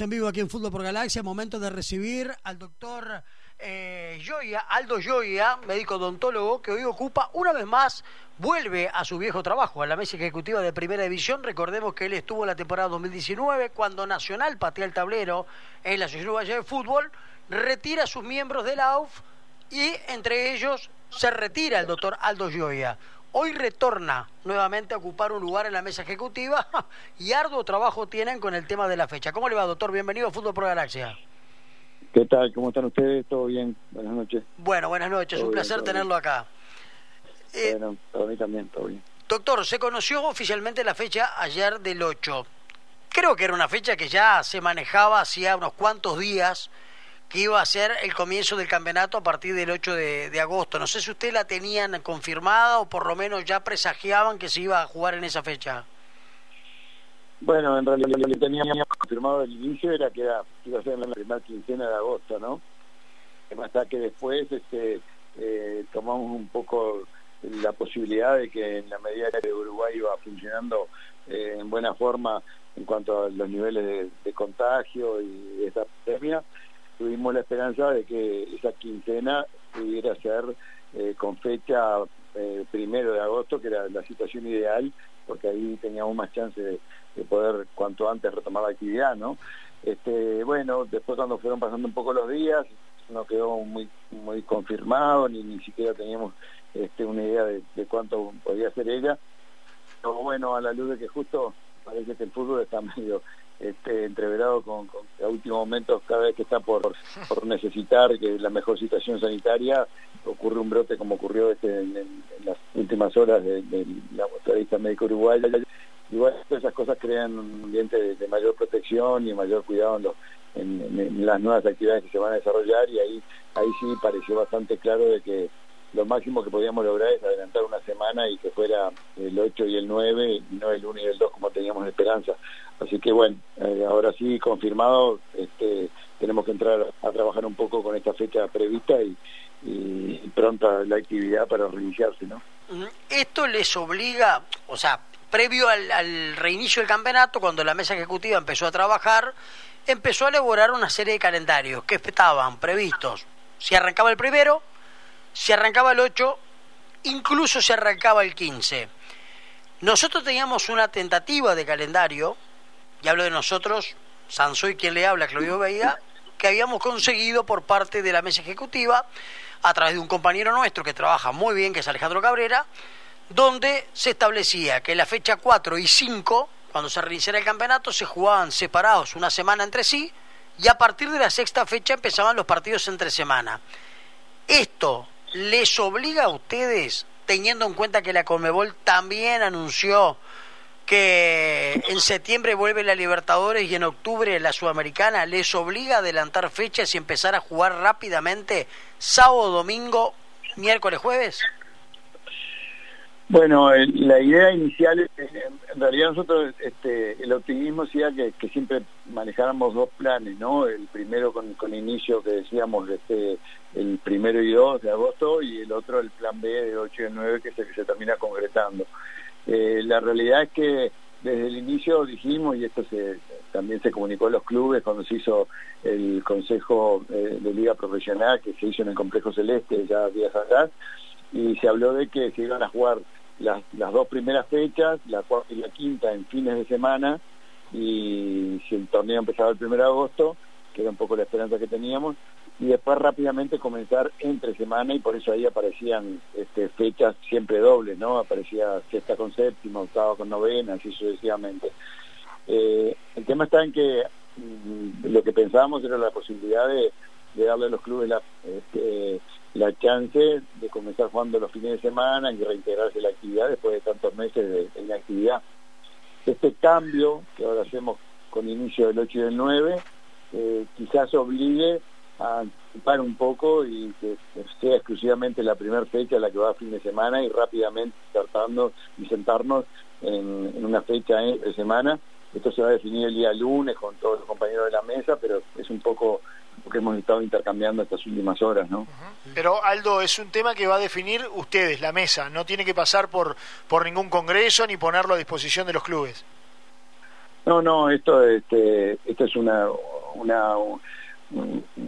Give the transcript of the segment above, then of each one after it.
en vivo aquí en Fútbol por Galaxia, momento de recibir al doctor eh, Joya, Aldo Joya, médico odontólogo, que hoy ocupa una vez más, vuelve a su viejo trabajo, a la mesa ejecutiva de Primera División. Recordemos que él estuvo en la temporada 2019 cuando Nacional patea el tablero en la Asociación Uruguaya de Fútbol, retira a sus miembros de la AUF y entre ellos se retira el doctor Aldo Joya. Hoy retorna nuevamente a ocupar un lugar en la mesa ejecutiva y arduo trabajo tienen con el tema de la fecha. ¿Cómo le va, doctor? Bienvenido a Fútbol Pro Galaxia. ¿Qué tal? ¿Cómo están ustedes? ¿Todo bien? Buenas noches. Bueno, buenas noches. un placer tenerlo acá. Eh, bueno, para mí también, todo bien. Doctor, se conoció oficialmente la fecha ayer del 8. Creo que era una fecha que ya se manejaba hacía unos cuantos días que iba a ser el comienzo del campeonato a partir del 8 de, agosto. No sé si usted la tenían confirmada o por lo menos ya presagiaban que se iba a jugar en esa fecha. Bueno, en realidad lo que teníamos confirmado del inicio era que era, iba a ser en la primera quincena de agosto, ¿no? Hasta que después este, eh, tomamos un poco la posibilidad de que en la medida que Uruguay iba funcionando eh, en buena forma en cuanto a los niveles de, de contagio y de esta pandemia, tuvimos la esperanza de que esa quincena pudiera ser eh, con fecha eh, primero de agosto, que era la situación ideal, porque ahí teníamos más chance de, poder cuanto antes retomar la actividad, ¿no? Este, bueno, después cuando fueron pasando un poco los días, no quedó muy muy confirmado, ni ni siquiera teníamos este, una idea de, de cuánto podía ser ella. Pero bueno, a la luz de que justo parece que el fútbol está medio este, entreverado con, a último momento cada vez que está por, necesitar que la mejor situación sanitaria ocurre un brote como ocurrió este en, las últimas horas de, la motorista médico uruguaya igual esas cosas crean un ambiente de, mayor protección y mayor cuidado en, en, las nuevas actividades que se van a desarrollar y ahí ahí sí pareció bastante claro de que lo máximo que podíamos lograr es adelantar una semana y que fuera el 8 y el 9 y no el 1 y el 2 como teníamos esperanza. Así que bueno, eh, ahora sí confirmado, este, tenemos que entrar a trabajar un poco con esta fecha prevista y, pronta la actividad para reiniciarse, ¿no? Esto les obliga, o sea, previo al, reinicio del campeonato, cuando la mesa ejecutiva empezó a trabajar, empezó a elaborar una serie de calendarios que estaban previstos. Si arrancaba el primero, se arrancaba el 8, incluso se arrancaba el 15. Nosotros teníamos una tentativa de calendario, y hablo de nosotros, Sansoy quien le habla, Claudio Veiga, que habíamos conseguido por parte de la mesa ejecutiva, a través de un compañero nuestro que trabaja muy bien, que es Alejandro Cabrera, donde se establecía que la fecha 4 y 5, cuando se reiniciara el campeonato, se jugaban separados una semana entre sí, y a partir de la sexta fecha empezaban los partidos entre semana. Esto les obliga a ustedes, teniendo en cuenta que la Conmebol también anunció que en septiembre vuelve la Libertadores y en octubre la Sudamericana, les obliga a adelantar fechas y empezar a jugar rápidamente sábado, domingo, miércoles, jueves? Bueno, la idea inicial, en realidad nosotros, este, el optimismo sería que, siempre manejáramos dos planes, ¿no? El primero con, con inicio que decíamos este, el primero y dos de agosto y el otro el plan B de 8 y 9 que es el que se termina concretando. Eh, la realidad es que desde el inicio dijimos, y esto se, también se comunicó a los clubes cuando se hizo el Consejo eh, de Liga Profesional que se hizo en el Complejo Celeste ya días atrás, y se habló de que se iban a jugar las, las dos primeras fechas, la cuarta y la quinta en fines de semana, y si el torneo empezaba el primero de agosto, que era un poco la esperanza que teníamos, y después rápidamente comenzar entre semana y por eso ahí aparecían este, fechas siempre dobles, ¿no? Aparecía sexta con séptima, octava con novena, así sucesivamente. Eh, el tema está en que mm, lo que pensábamos era la posibilidad de, darle a los clubes la, este, la chance de comenzar jugando los fines de semana y reintegrarse la actividad después de tantos meses de, de actividad. Este cambio que ahora hacemos con inicio del 8 y del 9 eh, quizás obligue a anticipar un poco y que sea exclusivamente la primera fecha la que va a fin de semana y rápidamente tratando y sentarnos en, una fecha de semana. Esto se va a definir el día lunes con todos los compañeros de la mesa, pero es un poco lo que hemos estado intercambiando estas últimas horas, ¿no? Pero Aldo, es un tema que va a definir ustedes, la mesa, no tiene que pasar por, por ningún congreso ni ponerlo a disposición de los clubes. No, no, esto, este, esto es una, una,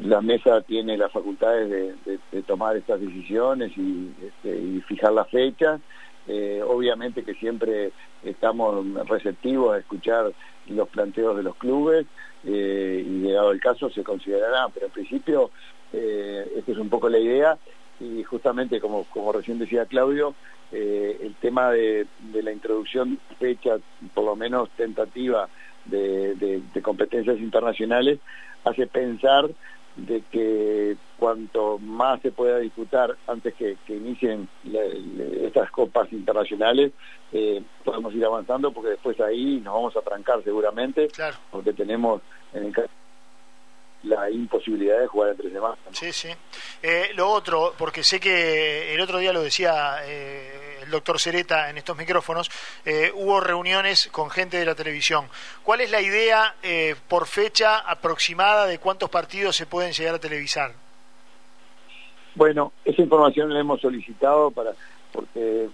la mesa tiene las facultades de, tomar estas decisiones y, este, fijar la fecha. Eh, obviamente que siempre estamos receptivos a escuchar los planteos de los clubes eh, y llegado el caso se considerará, pero en principio eh, esta es un poco la idea y justamente como, recién decía Claudio, el tema de, la introducción fecha, por lo menos tentativa, de, competencias internacionales, hace pensar de que cuanto más se pueda disputar antes que, inicien estas copas internacionales, eh, podemos ir avanzando porque después ahí nos vamos a trancar seguramente, porque tenemos en el caso la imposibilidad de jugar entre demás. Sí, sí. Eh, lo otro, porque sé que el otro día lo decía eh, el doctor Cereta en estos micrófonos, eh, hubo reuniones con gente de la televisión. ¿Cuál es la idea por fecha aproximada de cuántos partidos se pueden llegar a televisar? Bueno, esa información la hemos solicitado para porque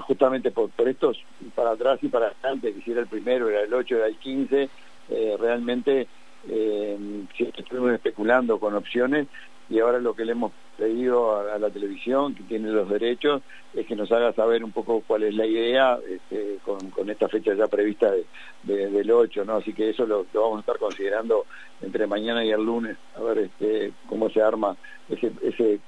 justamente por, estos para atrás y para adelante, que si era el primero, era el 8, era el 15, realmente eh, estuvimos especulando con opciones y ahora lo que le hemos pedido a, la televisión, que tiene los derechos, es que nos haga saber un poco cuál es la idea este, con, esta fecha ya prevista de, del 8, ¿no? Así que eso lo, vamos a estar considerando entre mañana y el lunes, a ver este, cómo se arma ese,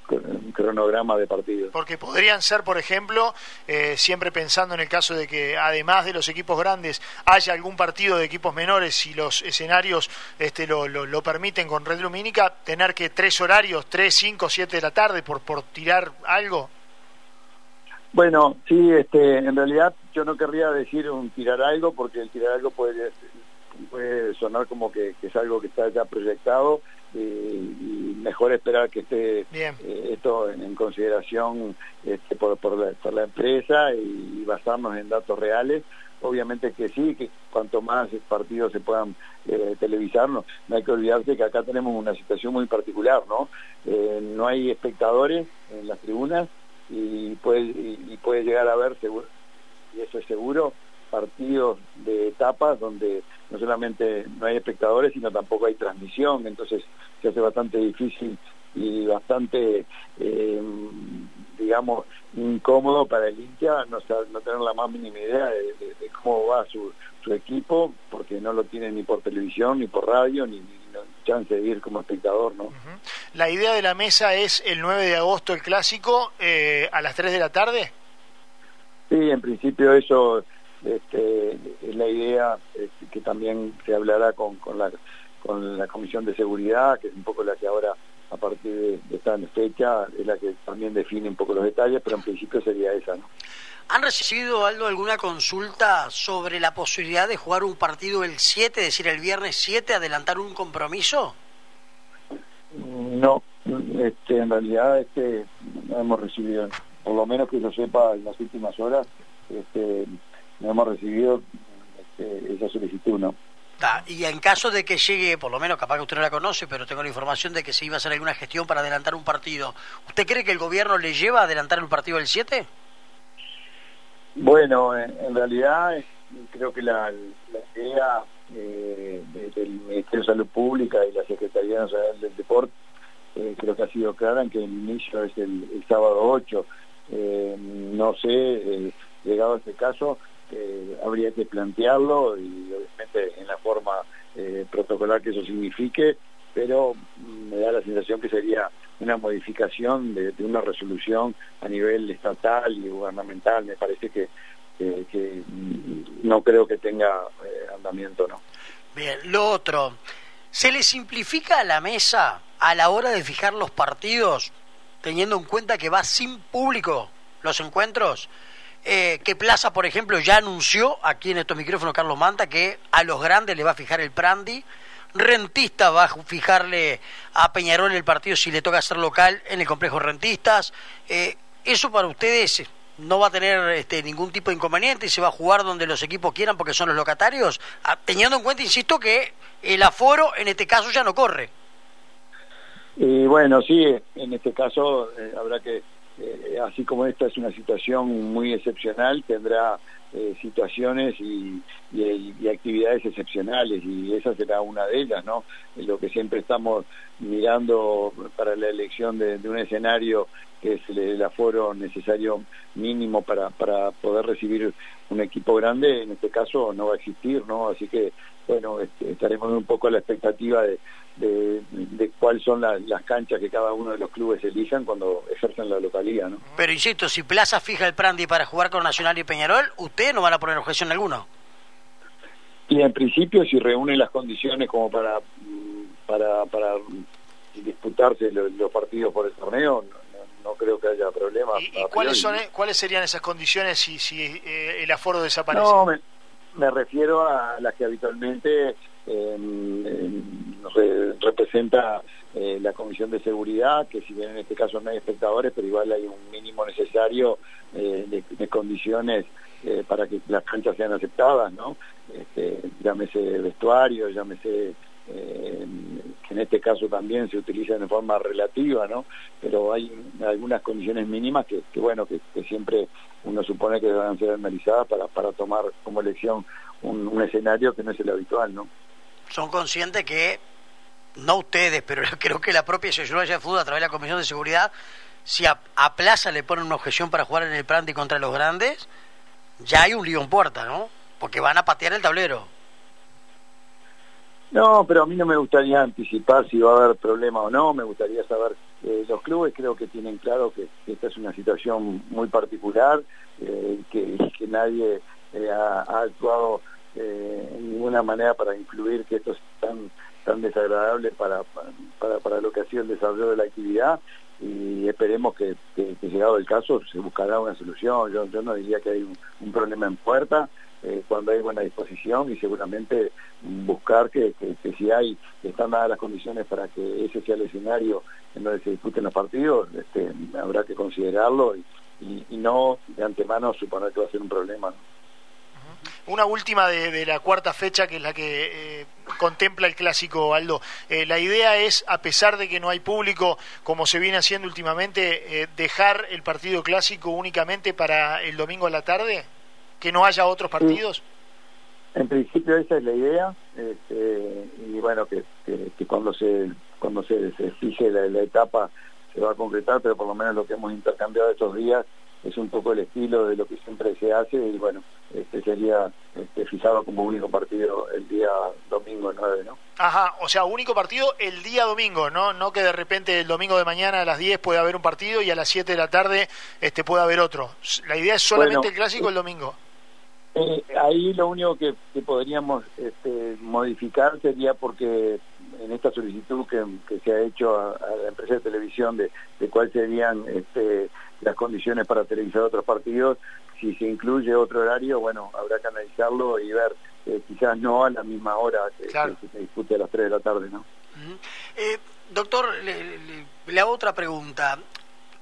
cronograma de partidos. Porque podrían ser, por ejemplo, eh, siempre pensando en el caso de que además de los equipos grandes haya algún partido de equipos menores, si los escenarios este, lo, lo, permiten con Red Lumínica, tener que tres horarios, tres, cinco, siete de la tarde por, por tirar algo. Bueno, sí, este, en realidad yo no querría decir un tirar algo porque el tirar algo puede, puede sonar como que, es algo que está ya proyectado y, mejor esperar que esté eh, esto en, consideración este, por, por, la, empresa y, basarnos en datos reales. Obviamente que sí, que cuanto más partidos se puedan eh, televisar, no, hay que olvidarse que acá tenemos una situación muy particular, ¿no? Eh, no hay espectadores en las tribunas y puede, y, puede llegar a haber, seguro, y eso es seguro, partidos de etapas donde no solamente no hay espectadores, sino tampoco hay transmisión, entonces se hace bastante difícil y bastante, eh, digamos, incómodo para el hincha no, no tener la más mínima idea de, cómo va su, su, equipo, porque no lo tiene ni por televisión, ni por radio, ni, ni chance de ir como espectador, ¿no? La idea de la mesa es el 9 de agosto el clásico eh, a las 3 de la tarde. Sí, en principio eso este, es la idea este, que también se hablará con, con, la, con la Comisión de Seguridad, que es un poco la que ahora partir de, esta fecha es la que también define un poco los detalles, pero en principio sería esa, ¿no? ¿Han recibido, Aldo, alguna consulta sobre la posibilidad de jugar un partido el 7, es decir, el viernes 7, adelantar un compromiso? No, este, en realidad este, no hemos recibido, por lo menos que yo sepa en las últimas horas, este, no hemos recibido este, esa solicitud, ¿no? Y en caso de que llegue, por lo menos capaz que usted no la conoce, pero tengo la información de que se iba a hacer alguna gestión para adelantar un partido, ¿usted cree que el gobierno le lleva a adelantar un partido el 7? Bueno, en, realidad creo que la, idea eh, del Ministerio de Salud Pública y la Secretaría Nacional del Deporte eh, creo que ha sido clara en que el inicio es el, sábado 8. Eh, no sé, llegado a este caso, habría que plantearlo y obviamente en la forma protocolar que eso signifique, pero me da la sensación que sería una modificación de, una resolución a nivel estatal y gubernamental. Me parece que, que, no creo que tenga eh, andamiento, ¿no? Bien, lo otro, ¿se le simplifica a la mesa a la hora de fijar los partidos, teniendo en cuenta que va sin público los encuentros? Eh, que Plaza, por ejemplo, ya anunció aquí en estos micrófonos Carlos Manta que a los grandes le va a fijar el Prandi Rentista va a fijarle a Peñarol el partido si le toca ser local en el complejo Rentistas. Eh, eso para ustedes no va a tener este, ningún tipo de inconveniente y se va a jugar donde los equipos quieran porque son los locatarios, ah, teniendo en cuenta, insisto, que el aforo en este caso ya no corre. Y bueno, sí, en este caso eh, habrá que eh, así como esta es una situación muy excepcional, tendrá eh, situaciones y, actividades excepcionales y esa será una de ellas, ¿no? Lo que siempre estamos mirando para la elección de, un escenario que es el, aforo necesario mínimo para, para poder recibir un equipo grande, en este caso no va a existir, ¿no? Así que, bueno, este, estaremos un poco a la expectativa de, de, cuáles son las canchas que cada uno de los clubes elijan cuando ejercen la localidad. ¿no? Pero insisto, si Plaza fija el Prandi para jugar con Nacional y Peñarol, ustedes no van a poner objeción alguna. Y en principio, si reúnen las condiciones como para para, para disputarse los, partidos por el torneo, no, creo que haya problema. ¿Y, cuáles, son, cuáles serían esas condiciones si, si eh, el aforo desaparece? No, me refiero a las que habitualmente representa eh, la Comisión de Seguridad, que si bien en este caso no hay espectadores, pero igual hay un mínimo necesario eh, de, condiciones eh, para que las canchas sean aceptadas, ¿no? Este, llámese vestuario, llámese que en este caso también se utiliza de forma relativa, ¿no? Pero hay algunas condiciones mínimas que, bueno, que, siempre uno supone que deben ser analizadas para, para tomar como elección un, escenario que no es el habitual, ¿no? son conscientes que, no ustedes, pero creo que la propia Asociación de Fútbol a través de la Comisión de Seguridad, si a, Plaza le ponen una objeción para jugar en el Prandi contra los grandes, ya hay un lío en puerta, ¿no? Porque van a patear el tablero. No, pero a mí no me gustaría anticipar si va a haber problema o no, me gustaría saber, eh, los clubes creo que tienen claro que, esta es una situación muy particular, eh, que, nadie eh, ha, actuado en ninguna manera para incluir que esto es tan tan desagradable para, para, para lo que ha sido el desarrollo de la actividad y esperemos que, llegado el caso se buscará una solución. Yo, yo no diría que hay un, problema en puerta eh, cuando hay buena disposición y seguramente buscar que, si hay, están dadas las condiciones para que ese sea el escenario en donde se discuten los partidos, este, habrá que considerarlo y, y, no de antemano suponer que va a ser un problema. Una última de, la cuarta fecha, que es la que eh, contempla el clásico, Aldo. Eh, la idea es, a pesar de que no hay público, como se viene haciendo últimamente, eh, dejar el partido clásico únicamente para el domingo a la tarde, que no haya otros partidos. En principio esa es la idea, este, y bueno, que, cuando se cuando se, fije la etapa se va a concretar, pero por lo menos lo que hemos intercambiado estos días es un poco el estilo de lo que siempre se hace y bueno, este sería este, fijado como único partido el día domingo 9, ¿no? Ajá, o sea, único partido el día domingo, ¿no? No que de repente el domingo de mañana a las 10 puede haber un partido y a las 7 de la tarde este puede haber otro. La idea es solamente el clásico el domingo. Eh, ahí lo único que, podríamos este, modificar sería porque en esta solicitud que, se ha hecho a, la empresa de televisión de, de cuáles serían este, las condiciones para televisar otros partidos, si se incluye otro horario, bueno, habrá que analizarlo y ver, eh, quizás no a la misma hora que, se discute a las 3 de la tarde, ¿no? Eh, doctor, le, hago otra pregunta.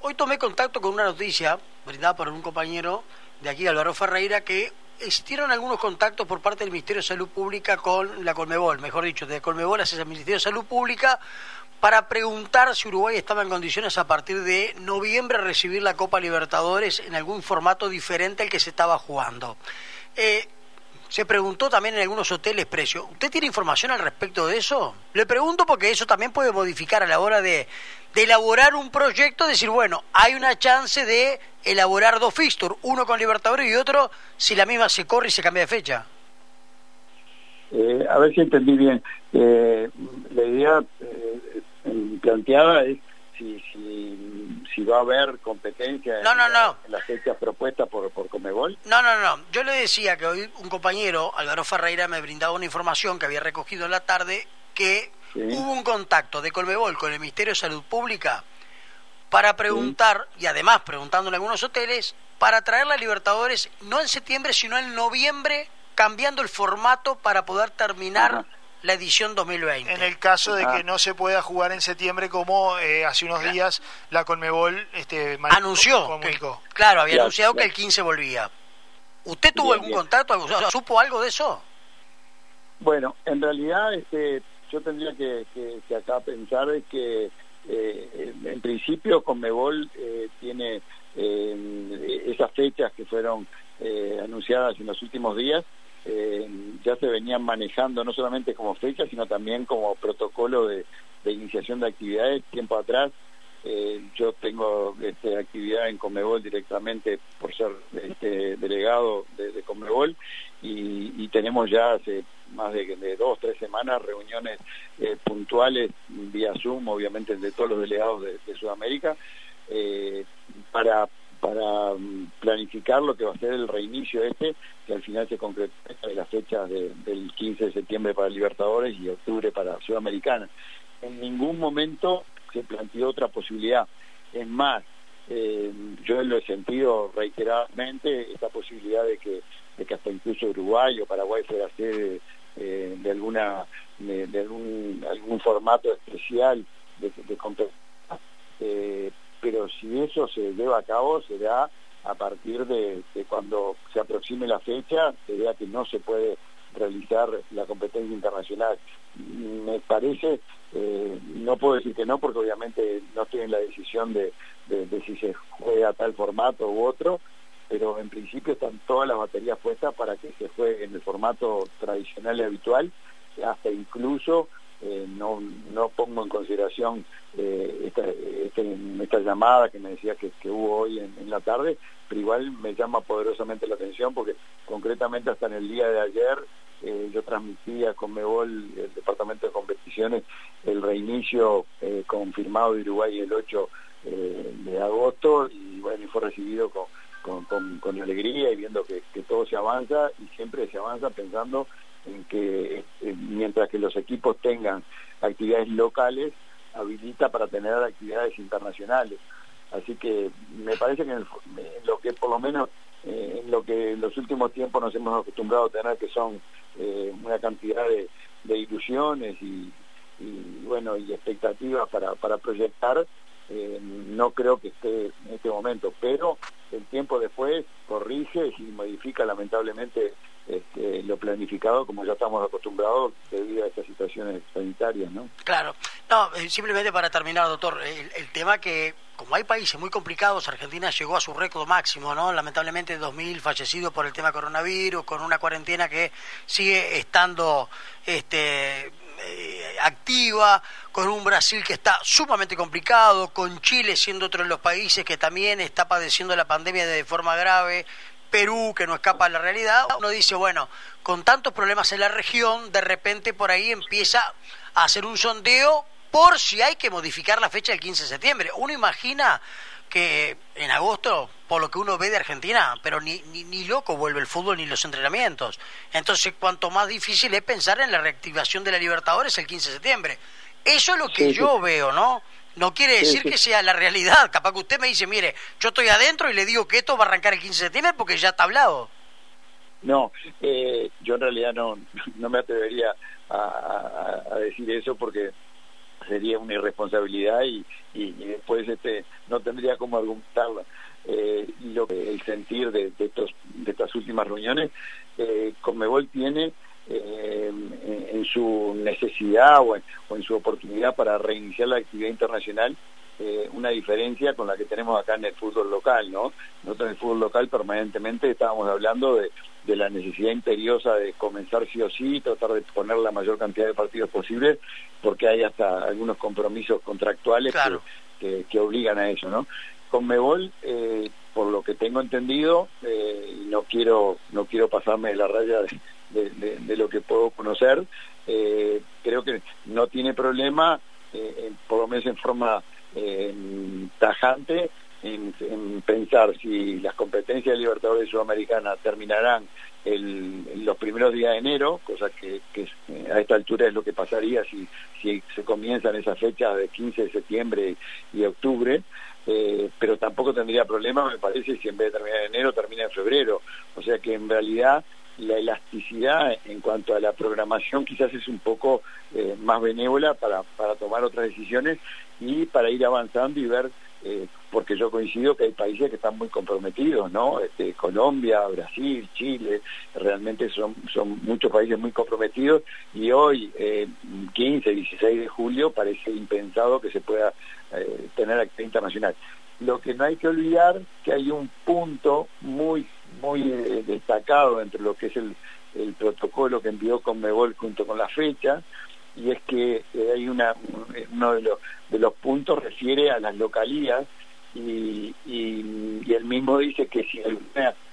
Hoy tomé contacto con una noticia brindada por un compañero de aquí, Álvaro Ferreira, que existieron algunos contactos por parte del Ministerio de Salud Pública con la Colmebol, mejor dicho, de Colmebol hacia el Ministerio de Salud Pública para preguntar si Uruguay estaba en condiciones a partir de noviembre recibir la Copa Libertadores en algún formato diferente al que se estaba jugando. Eh, se preguntó también en algunos hoteles precio. ¿Usted tiene información al respecto de eso? Le pregunto porque eso también puede modificar a la hora de, elaborar un proyecto, decir, bueno, hay una chance de elaborar dos fixtures, uno con Libertadores y otro si la misma se corre y se cambia de fecha. Eh, a ver si entendí bien. Eh, la idea planteada es si, si, si va a haber competencia no, en, no, las fechas propuestas por, por Comebol. No, no, no. Yo le decía que hoy un compañero, Álvaro Ferreira, me brindaba una información que había recogido en la tarde que hubo un contacto de Colmebol con el Ministerio de Salud Pública para preguntar, y además preguntando en algunos hoteles, para traer la Libertadores no en septiembre, sino en noviembre, cambiando el formato para poder terminar la edición 2020. En el caso de que no se pueda jugar en septiembre como eh, hace unos días la Conmebol este, anunció. claro, había anunciado que el 15 volvía. ¿Usted tuvo algún contacto? ¿Supo algo de eso? Bueno, en realidad este, yo tendría que, que, acá pensar que eh, en principio Conmebol eh, tiene eh, esas fechas que fueron anunciadas en los últimos días, ya se venían manejando no solamente como fechas, sino también como protocolo de, iniciación de actividades. Tiempo atrás yo tengo este, actividad en Conmebol directamente por ser este, delegado de, de Conmebol y, tenemos ya hace más de, de dos, tres semanas reuniones eh, puntuales vía Zoom, obviamente de todos los delegados de, Sudamérica, eh, para, para mm, planificar lo que va a ser el reinicio este, que al final se concreta en las fechas del 15 de septiembre para Libertadores y octubre para Sudamericana. En ningún momento se planteó otra posibilidad. Es más, eh, yo lo he sentido reiteradamente, esta posibilidad de que de que hasta incluso Uruguay o Paraguay fuera sede eh, de alguna de, algún, algún formato especial de, de. Eh, pero si eso se lleva a cabo será a partir de, cuando se aproxime la fecha, se vea que no se puede realizar la competencia internacional. Me parece, eh, no puedo decir que no, porque obviamente no estoy en la decisión de, de si se juega tal formato u otro, pero en principio están todas las baterías puestas para que se juegue en el formato tradicional y habitual, hasta incluso eh, no, no pongo en consideración eh, esta, este, esta, llamada que me decía que, hubo hoy en, la tarde, pero igual me llama poderosamente la atención porque concretamente hasta en el día de ayer eh, yo transmitía con Mebol, el Departamento de Competiciones, el reinicio confirmado de Uruguay el 8 de agosto y bueno, y fue recibido con con, con, alegría y viendo que, todo se avanza y siempre se avanza pensando en que eh, mientras que los equipos tengan actividades locales, habilita para tener actividades internacionales. Así que me parece que en, lo que por lo menos eh, en lo que en los últimos tiempos nos hemos acostumbrado a tener, que son eh, una cantidad de, ilusiones y, bueno y expectativas para, para proyectar, no creo que esté en este momento, pero el tiempo después corrige y modifica lamentablemente este, lo planificado como ya estamos acostumbrados debido a estas situaciones sanitarias, ¿no? Claro. No, eh, simplemente para terminar, doctor, el, tema que como hay países muy complicados, Argentina llegó a su récord máximo, ¿no? Lamentablemente 2.000 fallecidos por el tema coronavirus, con una cuarentena que sigue estando este, eh, activa, con un Brasil que está sumamente complicado, con Chile siendo otro de los países que también está padeciendo la pandemia de forma grave, Perú que no escapa a la realidad, uno dice, bueno, con tantos problemas en la región, de repente por ahí empieza a hacer un sondeo por si hay que modificar la fecha del 15 de septiembre. Uno imagina que en agosto, por lo que uno ve de Argentina, pero ni, ni, loco vuelve el fútbol ni los entrenamientos. Entonces, cuanto más difícil es pensar en la reactivación de la Libertadores el 15 de septiembre. Eso es lo que yo veo, ¿no? No quiere decir que sea la realidad. Capaz que usted me dice, mire, yo estoy adentro y le digo que esto va a arrancar el 15 de septiembre porque ya está hablado. No, eh, yo en realidad no, no me atrevería a decir eso porque sería una irresponsabilidad y, y, después este no tendría como argumentarla. Eh, lo el sentir de, estos de estas últimas reuniones, eh, Conmebol tiene eh, en, su necesidad o en, su oportunidad para reiniciar la actividad internacional eh, una diferencia con la que tenemos acá en el fútbol local, ¿no? Nosotros en el fútbol local permanentemente estábamos hablando de, de la necesidad imperiosa de comenzar sí o sí, tratar de poner la mayor cantidad de partidos posible, porque hay hasta algunos compromisos contractuales que, que, obligan a eso, ¿no? Con Mebol, eh, por lo que tengo entendido, eh, no quiero no quiero pasarme de la raya de, de, lo que puedo conocer, eh, creo que no tiene problema, eh, por lo menos en forma eh, tajante en, pensar si las competencias de Libertadores Sudamericana terminarán el, los primeros días de enero, cosa que, eh, a esta altura es lo que pasaría si, si se comienzan esas fechas de 15 de septiembre y octubre, eh, pero tampoco tendría problema, me parece, si en vez de terminar en enero termina en febrero. O sea que en realidad la elasticidad en cuanto a la programación quizás es un poco eh, más benévola para, para tomar otras decisiones y para ir avanzando y ver eh, porque yo coincido que hay países que están muy comprometidos, ¿no? Este, Colombia, Brasil, Chile, realmente son, son muchos países muy comprometidos y hoy, 15, 16 de julio, parece impensado que se pueda tener actividad internacional. Lo que no hay que olvidar que hay un punto muy muy destacado entre lo que es el, el protocolo que envió Conmebol junto con la fecha, y es que eh, hay una, uno de los, de los puntos refiere a las localías y, y, él mismo dice que si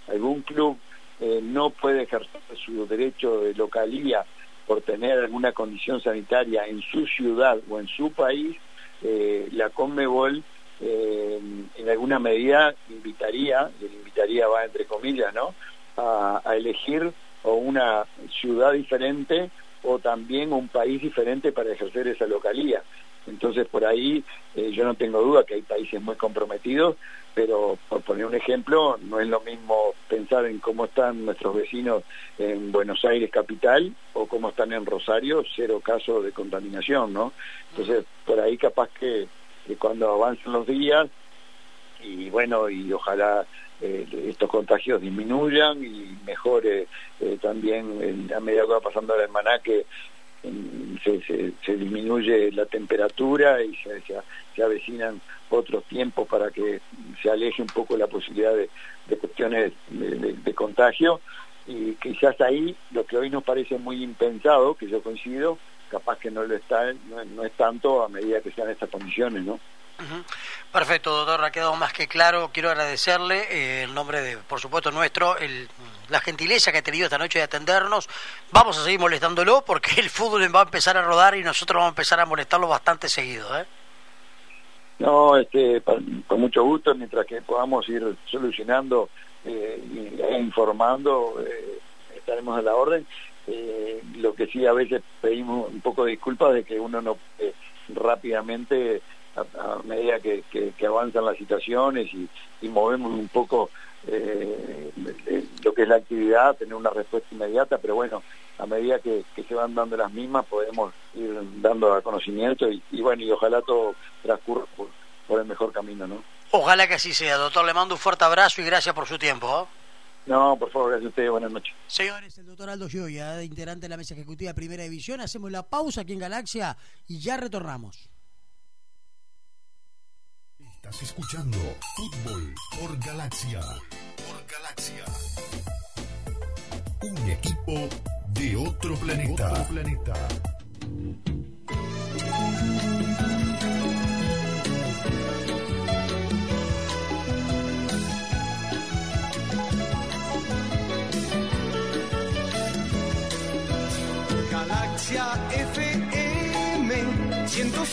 algún club eh, no puede ejercer su derecho de localía por tener alguna condición sanitaria en su ciudad o en su país, eh, la Conmebol en alguna medida invitaría, y invitaría va entre comillas, ¿no? a elegir o una ciudad diferente o también un país diferente para ejercer esa localía. Entonces, por ahí eh, yo no tengo duda que hay países muy comprometidos, pero por poner un ejemplo, no es lo mismo pensar en cómo están nuestros vecinos en Buenos Aires capital o cómo están en Rosario, cero casos de contaminación, ¿no? Entonces, por ahí capaz que, que cuando avancen los días, y bueno, y ojalá eh, estos contagios disminuyan y mejore eh, también a medida que va pasando el almanaque mm, se, se, disminuye la temperatura y se, se, avecinan otros tiempos para que se aleje un poco la posibilidad de, cuestiones de, contagio. Y quizás ahí lo que hoy nos parece muy impensado, que yo coincido, capaz que no lo está, no, no es tanto a medida que sean estas condiciones, ¿no? Perfecto, doctor, ha quedado más que claro. Quiero agradecerle eh, en nombre de, por supuesto, nuestro, el, la gentileza que ha tenido esta noche de atendernos. Vamos a seguir molestándolo porque el fútbol va a empezar a rodar y nosotros vamos a empezar a molestarlo bastante seguido. ¿eh? No, este, con mucho gusto, mientras que podamos ir solucionando eh, e informando, eh, estaremos a la orden. Eh, lo que sí a veces pedimos un poco de disculpas de que uno no rápidamente a, medida que, que, avanzan las situaciones y, movemos un poco eh, lo que es la actividad, tener una respuesta inmediata, pero bueno, a medida que, se van dando las mismas podemos ir dando a conocimiento y, bueno, y ojalá todo transcurra por, el mejor camino, ¿no? Ojalá que así sea, doctor. Le mando un fuerte abrazo y gracias por su tiempo. No, por favor, gracias a ustedes. Buenas noches. Señores, el doctor Aldo Gioia, integrante de la mesa ejecutiva de Primera División. Hacemos la pausa aquí en Galaxia y ya retornamos. Estás escuchando Fútbol por Galaxia. Por Galaxia. Un equipo de otro planeta. Otro planeta.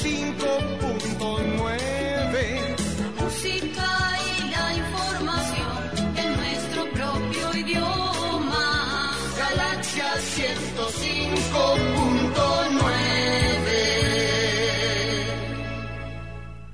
cinco